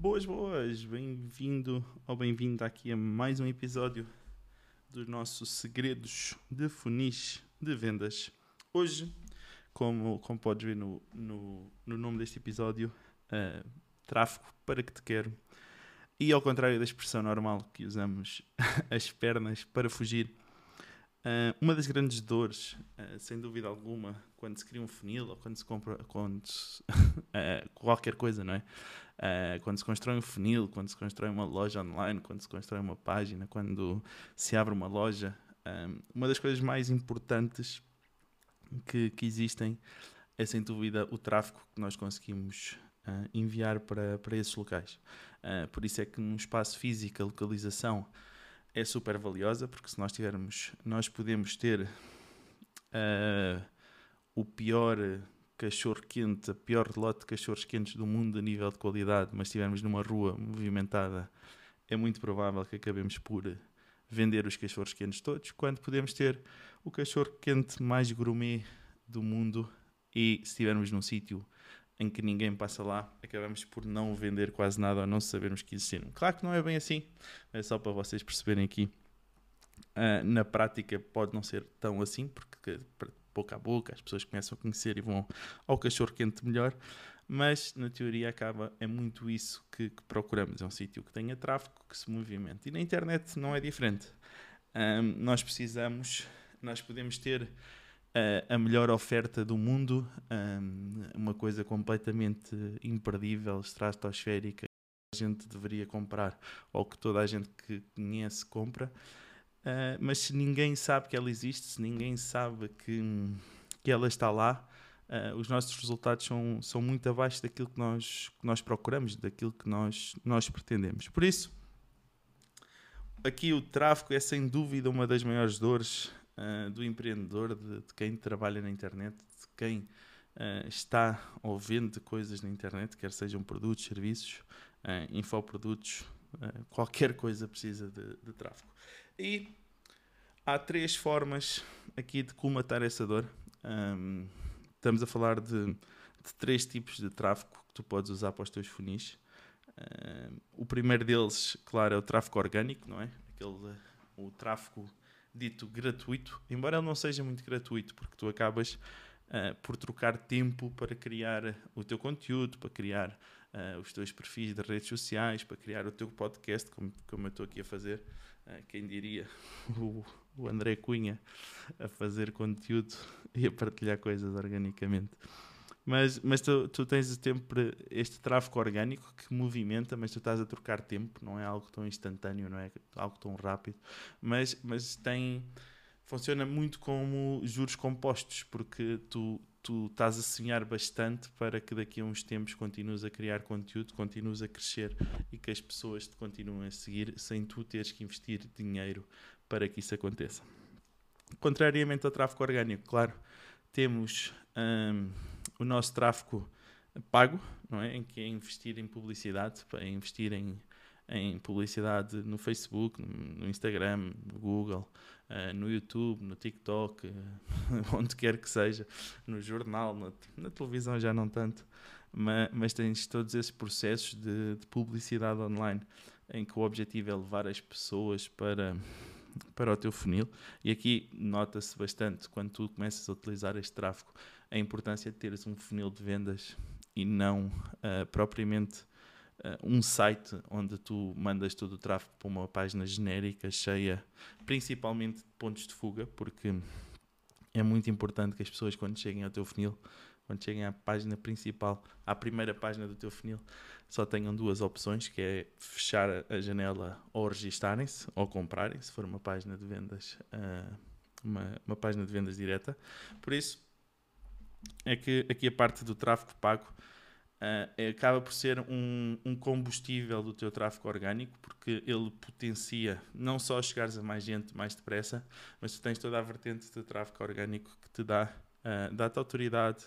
Boas, boas! Bem-vindo ou bem-vinda aqui a mais um episódio dos nossos segredos de funis de vendas. Hoje, como, como podes ver no, no, no nome deste episódio, uh, tráfego para que te quero. E ao contrário da expressão normal que usamos, as pernas para fugir, uh, uma das grandes dores, uh, sem dúvida alguma, quando se cria um funil ou quando se compra quando se, qualquer coisa, não é? Uh, quando se constrói um funil, quando se constrói uma loja online, quando se constrói uma página, quando se abre uma loja, um, uma das coisas mais importantes que, que existem é sem dúvida o tráfego que nós conseguimos uh, enviar para, para esses locais. Uh, por isso é que num espaço físico a localização é super valiosa, porque se nós tivermos, nós podemos ter o pior cachorro quente, a pior lote de cachorros quentes do mundo a nível de qualidade, mas estivermos numa rua movimentada, é muito provável que acabemos por vender os cachorros quentes todos, quando podemos ter o cachorro quente mais gourmet do mundo e se estivermos num sítio em que ninguém passa lá, acabamos por não vender quase nada ou não sabermos que existiram. Claro que não é bem assim, é só para vocês perceberem aqui. Uh, na prática pode não ser tão assim, porque boca a boca, as pessoas começam a conhecer e vão ao cachorro quente melhor, mas na teoria acaba, é muito isso que, que procuramos. É um sítio que tenha tráfego, que se movimente. E na internet não é diferente. Um, nós precisamos, nós podemos ter a melhor oferta do mundo, um, uma coisa completamente imperdível, estratosférica, que a gente deveria comprar, ou que toda a gente que conhece compra. Uh, mas se ninguém sabe que ela existe, se ninguém sabe que, que ela está lá, uh, os nossos resultados são, são muito abaixo daquilo que nós, que nós procuramos, daquilo que nós, nós pretendemos. Por isso, aqui o tráfego é sem dúvida uma das maiores dores uh, do empreendedor, de, de, quem trabalha na internet, de quem está ou vende coisas na internet, quer sejam produtos, serviços, infoprodutos, qualquer coisa precisa de, de tráfego. E há três formas aqui de colmatar essa dor. Um, estamos a falar de, de, três tipos de tráfego que tu podes usar para os teus funis. Um, o primeiro deles, claro, é o tráfego orgânico, não é? Aquele, o tráfego dito gratuito, embora ele não seja muito gratuito, porque tu acabas uh, por trocar tempo para criar o teu conteúdo, para criar uh, os teus perfis de redes sociais, para criar o teu podcast, como, como eu estou aqui a fazer. Ah, quem diria, o, o André Cunha a fazer conteúdo e a partilhar coisas organicamente. Mas, mas tu, tu tens sempre este tráfego orgânico que movimenta, mas tu estás a trocar tempo, não é algo tão instantâneo, não é algo tão rápido, mas, mas tem funciona muito como juros compostos, porque tu, tu estás a sonhar bastante para que daqui a uns tempos continues a criar conteúdo, continues a crescer e que as pessoas te continuem a seguir sem tu teres que investir dinheiro para que isso aconteça. Contrariamente ao tráfego orgânico, claro, temos hum, o nosso tráfego pago, não é? em que é investir em publicidade, é investir em em publicidade no Facebook, no Instagram, no Google, uh, no YouTube, no TikTok, uh, onde quer que seja, no jornal, na, na televisão já não tanto, mas, mas tens todos esses processos de, de, publicidade online em que o objetivo é levar as pessoas para, para o teu funil. E aqui nota-se bastante quando tu começas a utilizar este tráfego a importância de teres um funil de vendas e não uh, propriamente uh, um site onde tu mandas todo o tráfego para uma página genérica, cheia principalmente de pontos de fuga, porque é muito importante que as pessoas, quando cheguem ao teu funil, quando cheguem à página principal, à primeira página do teu funil, só tenham duas opções, que é fechar a janela ou registarem-se ou comprarem, se for uma página de vendas, uh, uma, uma página de vendas direta. Por isso, é que aqui a parte do tráfego pago uh, acaba por ser um, um, combustível do teu tráfego orgânico, porque ele potencia não só chegares a mais gente mais depressa, mas tu tens toda a vertente do tráfego orgânico que te dá. Uh, dá-te autoridade,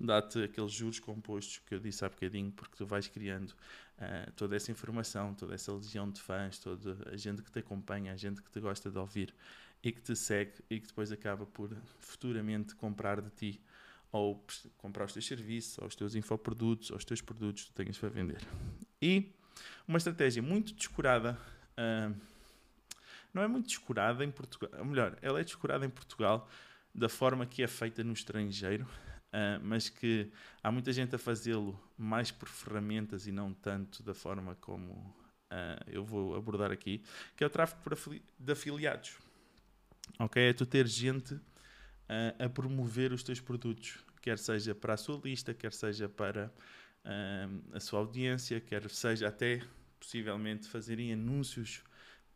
dá-te aqueles juros compostos que eu disse há bocadinho, porque tu vais criando uh, toda essa informação, toda essa legião de fãs, toda a gente que te acompanha, a gente que te gosta de ouvir e que te segue e que depois acaba por futuramente comprar de ti ou comprar os teus serviços, ou os teus infoprodutos, ou os teus produtos que tu tenhas para vender. E Uma estratégia muito descurada. Uh, não é muito descurada em Portugal. Ou melhor, ela é descurada em Portugal da forma que é feita no estrangeiro, uh, mas que há muita gente a fazê-lo mais por ferramentas e não tanto da forma como uh, eu vou abordar aqui, que é o tráfego de afiliados. Ok? É tu ter gente uh, a promover os teus produtos, quer seja para a sua lista, quer seja para a sua audiência, quer seja até possivelmente fazerem anúncios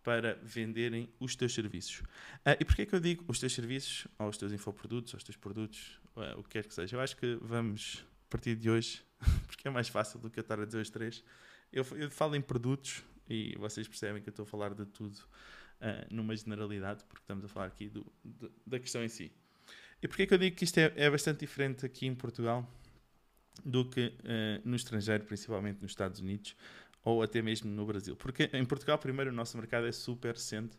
para venderem os teus serviços. Uh, e porquê é que eu digo os teus serviços, ou os teus infoprodutos, ou os teus produtos, uh, o que quer que seja? Eu acho que vamos, a partir de hoje, porque é mais fácil do que eu estar a dizer os três, eu, eu falo em produtos e vocês percebem que eu estou a falar de tudo uh, numa generalidade, porque estamos a falar aqui do, da questão em si. E porquê é que eu digo que isto é, é bastante diferente aqui em Portugal do que no estrangeiro, principalmente nos Estados Unidos, ou até mesmo no Brasil. Porque em Portugal, primeiro, o nosso mercado é super recente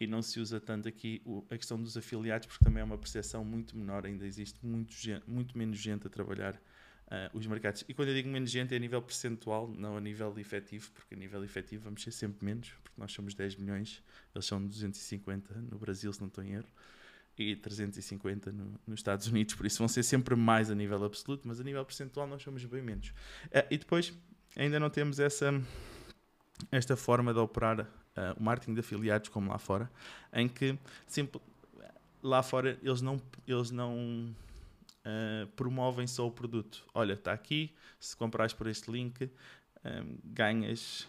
e não se usa tanto aqui a questão dos afiliados, porque também é uma percepção muito menor, ainda existe muito, muito menos gente a trabalhar uh, os mercados. E quando eu digo menos gente é a nível percentual, não a nível efetivo, porque a nível efetivo vamos ser sempre menos, porque nós somos 10 milhões, eles são 250 no Brasil, se não estou em erro, e 350 no, nos Estados Unidos, por isso vão ser sempre mais a nível absoluto, mas a nível percentual nós somos bem menos. Uh, e depois ainda não temos essa esta forma de operar uh, o marketing de afiliados como lá fora, em que sempre, lá fora eles não, eles não uh, promovem só o produto. Olha, está aqui, se comprares por este link, ah, ganhas,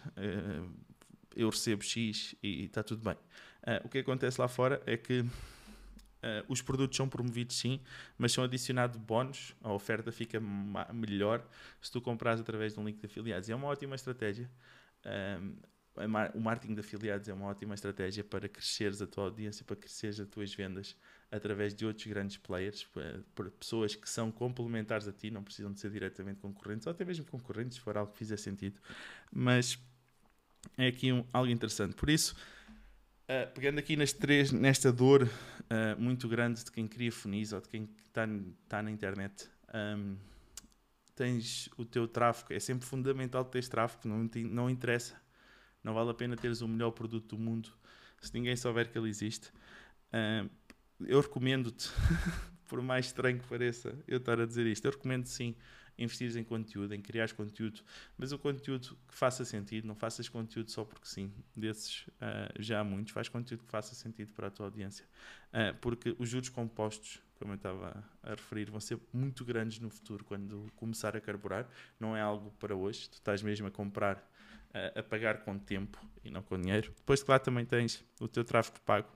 eu recebo X e está tudo bem. o que acontece lá fora é que Uh, os produtos são promovidos sim, mas são adicionados bónus, a oferta fica melhor se tu compras através de um link de afiliados. E é uma ótima estratégia. Um, o marketing de afiliados é uma ótima estratégia para cresceres a tua audiência, para cresceres as tuas vendas através de outros grandes players, por pessoas que são complementares a ti, não precisam de ser diretamente concorrentes, ou até mesmo concorrentes, se for algo que fizer sentido. Mas é aqui um, algo interessante. Por isso, Uh, pegando aqui nas três, nesta dor uh, muito grande de quem cria funis ou de quem está tá na internet, um, tens o teu tráfego. É sempre fundamental teres tráfego, não, te, não interessa. Não vale a pena teres o melhor produto do mundo se ninguém souber que ele existe. Uh, eu recomendo-te, por mais estranho que pareça eu estar a dizer isto, eu recomendo sim investires em conteúdo, em criar conteúdo, mas o conteúdo que faça sentido, não faças conteúdo só porque sim, desses uh, já há muitos, faz conteúdo que faça sentido para a tua audiência, uh, porque os juros compostos, como eu estava a referir, vão ser muito grandes no futuro quando começar a carburar, não é algo para hoje, tu estás mesmo a comprar, uh, a pagar com tempo e não com dinheiro. Depois, claro, também tens o teu tráfego pago,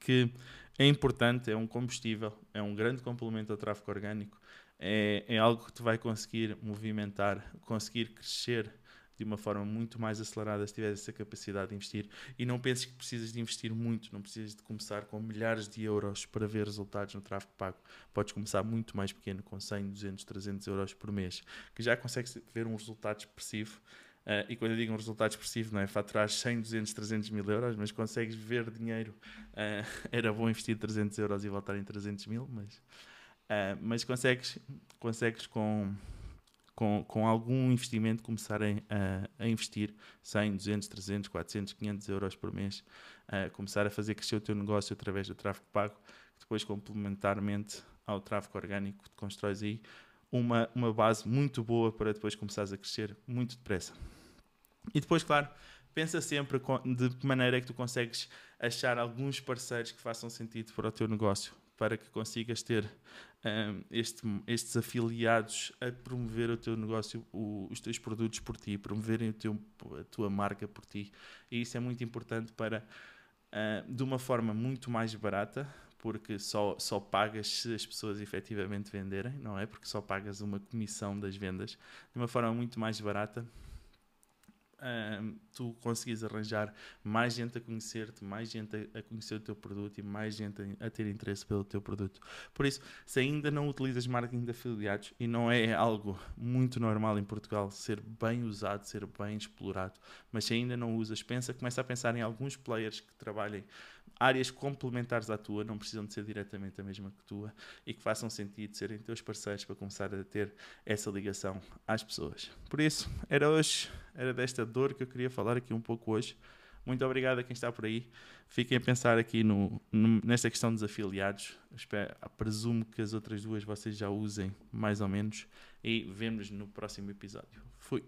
que é importante, é um combustível, é um grande complemento ao tráfego orgânico, é, é algo que tu vai conseguir movimentar, conseguir crescer de uma forma muito mais acelerada se tiveres essa capacidade de investir. E não penses que precisas de investir muito, não precisas de começar com milhares de euros para ver resultados no tráfego pago. Podes começar muito mais pequeno, com 100, 200, 300 euros por mês, que já consegues ver um resultado expressivo. Uh, e quando eu digo um resultado expressivo, não é faturar 100, 200, 300 mil euros, mas consegues ver dinheiro. Uh, era bom investir 300 euros e voltar em 300 mil, mas Uh, mas consegues, consegues com, com, com algum investimento começar a, investir 100, 200, 300, 400, 500 euros por mês, começar a fazer crescer o teu negócio através do tráfego pago, que depois complementarmente ao tráfego orgânico te constróis aí uma, uma base muito boa para depois começares a crescer muito depressa. E depois, claro, pensa sempre de que maneira é que tu consegues achar alguns parceiros que façam sentido para o teu negócio para que consigas ter um, este, estes afiliados a promover o teu negócio, o, os teus produtos por ti, promoverem o teu, a tua marca por ti. E isso é muito importante para, uh, de uma forma muito mais barata, porque só, só pagas se as pessoas efetivamente venderem, não é? Porque só pagas uma comissão das vendas, de uma forma muito mais barata tu conseguis arranjar mais gente a conhecer-te, mais gente a, conhecer o teu produto e mais gente a, ter interesse pelo teu produto. Por isso, se ainda não utilizas marketing de afiliados e não é algo muito normal em Portugal ser bem usado, ser bem explorado, mas se ainda não usas, pensa, começa a pensar em alguns players que trabalhem áreas complementares à tua, não precisam de ser diretamente a mesma que tua e que façam sentido serem teus parceiros para começar a ter essa ligação às pessoas. Por isso, era hoje era desta dor que eu queria falar aqui um pouco hoje. Muito obrigado a quem está por aí. Fiquem a pensar aqui no, no, nesta questão dos afiliados. Espero, presumo que as outras duas vocês já usem mais ou menos. E vemos no próximo episódio. Fui.